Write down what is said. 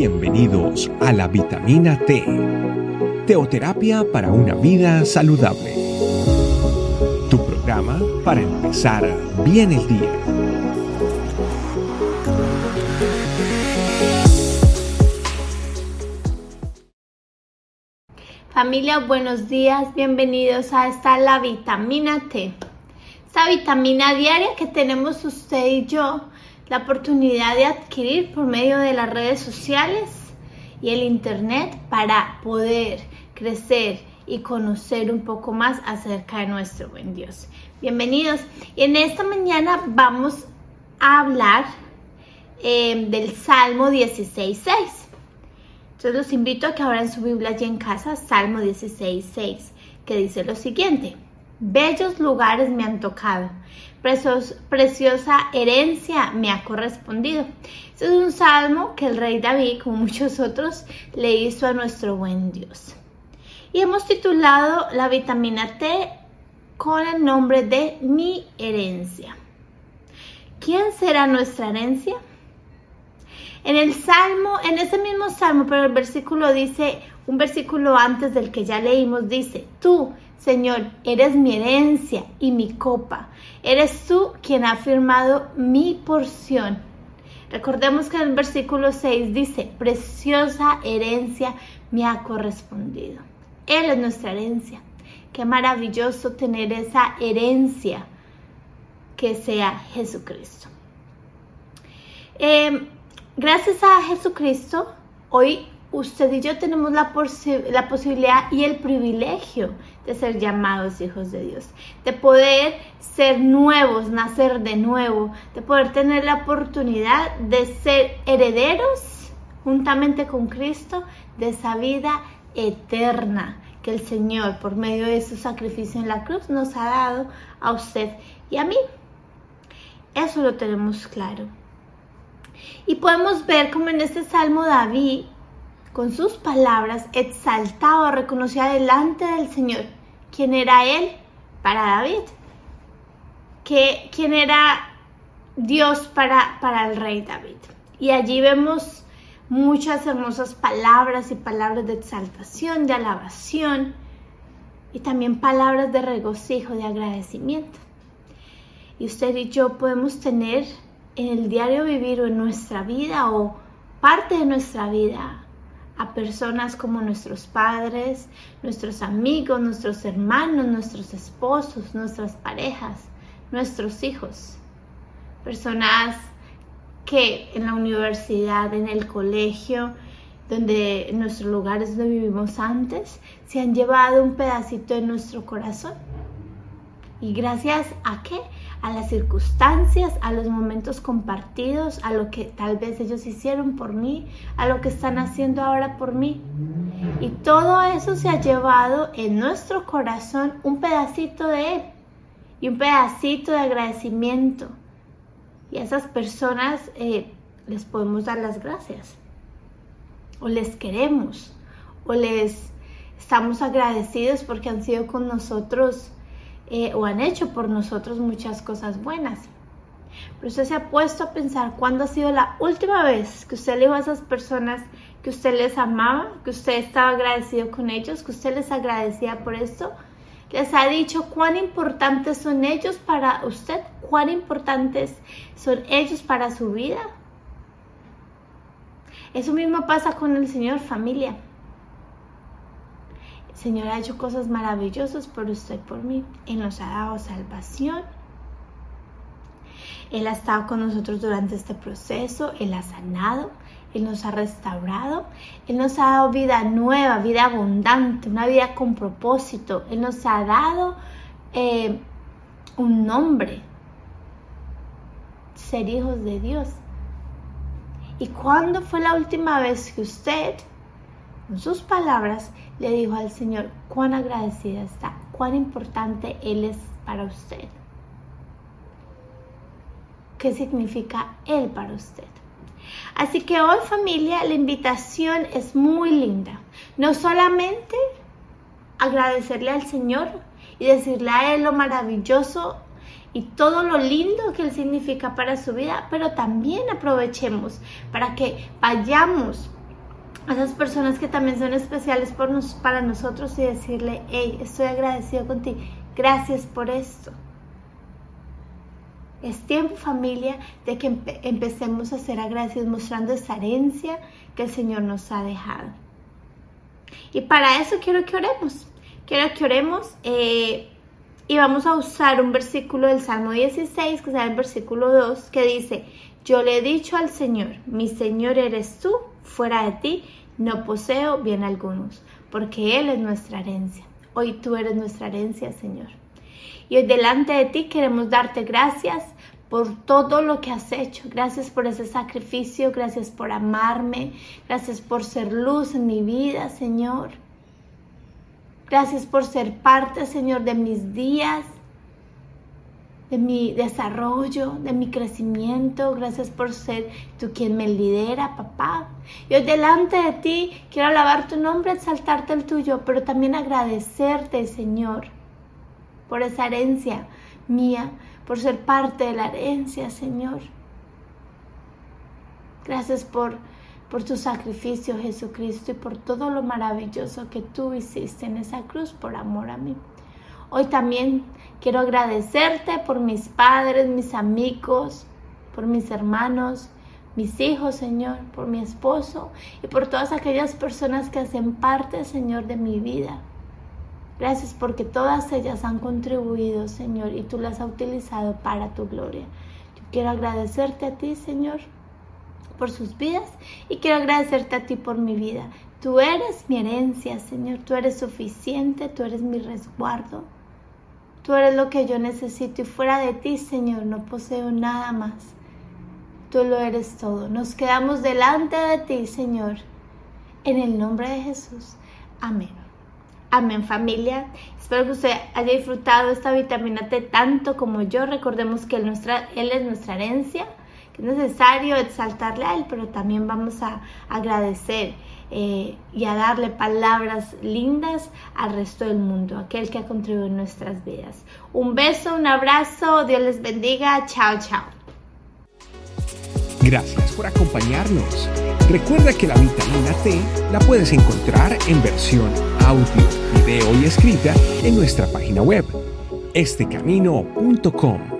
Bienvenidos a la vitamina T, teoterapia para una vida saludable. Tu programa para empezar bien el día. Familia, buenos días, bienvenidos a esta la vitamina T. Esta vitamina diaria que tenemos usted y yo la oportunidad de adquirir por medio de las redes sociales y el Internet para poder crecer y conocer un poco más acerca de nuestro buen Dios. Bienvenidos. Y en esta mañana vamos a hablar eh, del Salmo 16.6. Entonces los invito a que abran su Biblia allí en casa, Salmo 16.6, que dice lo siguiente. Bellos lugares me han tocado preciosa herencia me ha correspondido. Este es un salmo que el rey David, como muchos otros, le hizo a nuestro buen Dios. Y hemos titulado la vitamina T con el nombre de mi herencia. ¿Quién será nuestra herencia? En el salmo, en ese mismo salmo, pero el versículo dice, un versículo antes del que ya leímos, dice, tú, Señor, eres mi herencia y mi copa. Eres tú quien ha firmado mi porción. Recordemos que en el versículo 6 dice, preciosa herencia me ha correspondido. Él es nuestra herencia. Qué maravilloso tener esa herencia que sea Jesucristo. Em, gracias a Jesucristo, hoy usted y yo tenemos la, posibilidad y el privilegio de ser llamados hijos de Dios, de poder ser nuevos, nacer de nuevo, de poder tener la oportunidad de ser herederos juntamente con Cristo de esa vida eterna que el Señor por medio de su sacrificio en la cruz nos ha dado a usted y a mí. Eso lo tenemos claro. Y podemos ver como en este salmo David con sus palabras exaltaba, reconocía delante del Señor quién era Él para David, que, quién era Dios para, para el rey David. Y allí vemos muchas hermosas palabras y palabras de exaltación, de alabación y también palabras de regocijo, de agradecimiento. Y usted y yo podemos tener en el diario vivir o en nuestra vida o parte de nuestra vida a personas como nuestros padres, nuestros amigos, nuestros hermanos, nuestros esposos, nuestras parejas, nuestros hijos. Personas que en la universidad, en el colegio, donde en nuestros lugares donde vivimos antes, se han llevado un pedacito de nuestro corazón. ¿Y gracias a qué? A las circunstancias, a los momentos compartidos, a lo que tal vez ellos hicieron por mí, a lo que están haciendo ahora por mí. Y todo eso se ha llevado en nuestro corazón un pedacito de Él y un pedacito de agradecimiento. Y a esas personas eh, les podemos dar las gracias. O les queremos. O les estamos agradecidos porque han sido con nosotros eh, o han hecho por nosotros muchas cosas buenas. Pero usted se ha puesto a pensar cuándo ha sido la última vez que usted le dijo a esas personas que usted les amaba, que usted estaba agradecido con ellos, que usted les agradecía por esto. Les ha dicho cuán importantes son ellos para usted, cuán importantes son ellos para su vida. Eso mismo pasa con el Señor familia. Señor ha hecho cosas maravillosas por usted y por mí. Él nos ha dado salvación. Él ha estado con nosotros durante este proceso. Él ha sanado. Él nos ha restaurado. Él nos ha dado vida nueva, vida abundante, una vida con propósito. Él nos ha dado eh, un nombre. Ser hijos de Dios. ¿Y cuándo fue la última vez que usted con sus palabras le dijo al Señor cuán agradecida está, cuán importante Él es para usted. ¿Qué significa Él para usted? Así que hoy familia, la invitación es muy linda. No solamente agradecerle al Señor y decirle a Él lo maravilloso y todo lo lindo que Él significa para su vida, pero también aprovechemos para que vayamos a esas personas que también son especiales por nos, para nosotros y decirle, hey, estoy agradecido contigo, gracias por esto. Es tiempo familia de que empecemos a ser agradecidos mostrando esa herencia que el Señor nos ha dejado. Y para eso quiero que oremos. Quiero que oremos eh, y vamos a usar un versículo del Salmo 16, que es el versículo 2, que dice, yo le he dicho al Señor, mi Señor eres tú, fuera de ti no poseo bien algunos, porque Él es nuestra herencia. Hoy tú eres nuestra herencia, Señor. Y hoy delante de ti queremos darte gracias por todo lo que has hecho. Gracias por ese sacrificio, gracias por amarme, gracias por ser luz en mi vida, Señor. Gracias por ser parte, Señor, de mis días, de mi desarrollo, de mi crecimiento. Gracias por ser tú quien me lidera, papá. Y hoy delante de ti quiero alabar tu nombre, exaltarte el tuyo, pero también agradecerte, Señor, por esa herencia mía, por ser parte de la herencia, Señor. Gracias por, por tu sacrificio, Jesucristo, y por todo lo maravilloso que tú hiciste en esa cruz por amor a mí. Hoy también quiero agradecerte por mis padres, mis amigos, por mis hermanos, mis hijos, Señor, por mi esposo y por todas aquellas personas que hacen parte, Señor, de mi vida. Gracias porque todas ellas han contribuido, Señor, y tú las has utilizado para tu gloria. Yo quiero agradecerte a ti, Señor, por sus vidas y quiero agradecerte a ti por mi vida. Tú eres mi herencia, Señor. Tú eres suficiente, tú eres mi resguardo. Tú eres lo que yo necesito y fuera de ti, Señor, no poseo nada más. Tú lo eres todo. Nos quedamos delante de ti, Señor, en el nombre de Jesús. Amén. Amén familia. Espero que usted haya disfrutado esta vitamina T tanto como yo. Recordemos que él, nuestra, él es nuestra herencia, es necesario exaltarle a Él, pero también vamos a agradecer eh, y a darle palabras lindas al resto del mundo, aquel que ha contribuido en nuestras vidas. Un beso, un abrazo, Dios les bendiga. Chao, chao. Gracias por acompañarnos. Recuerda que la vitamina T la puedes encontrar en versión audio, video y escrita en nuestra página web, estecamino.com.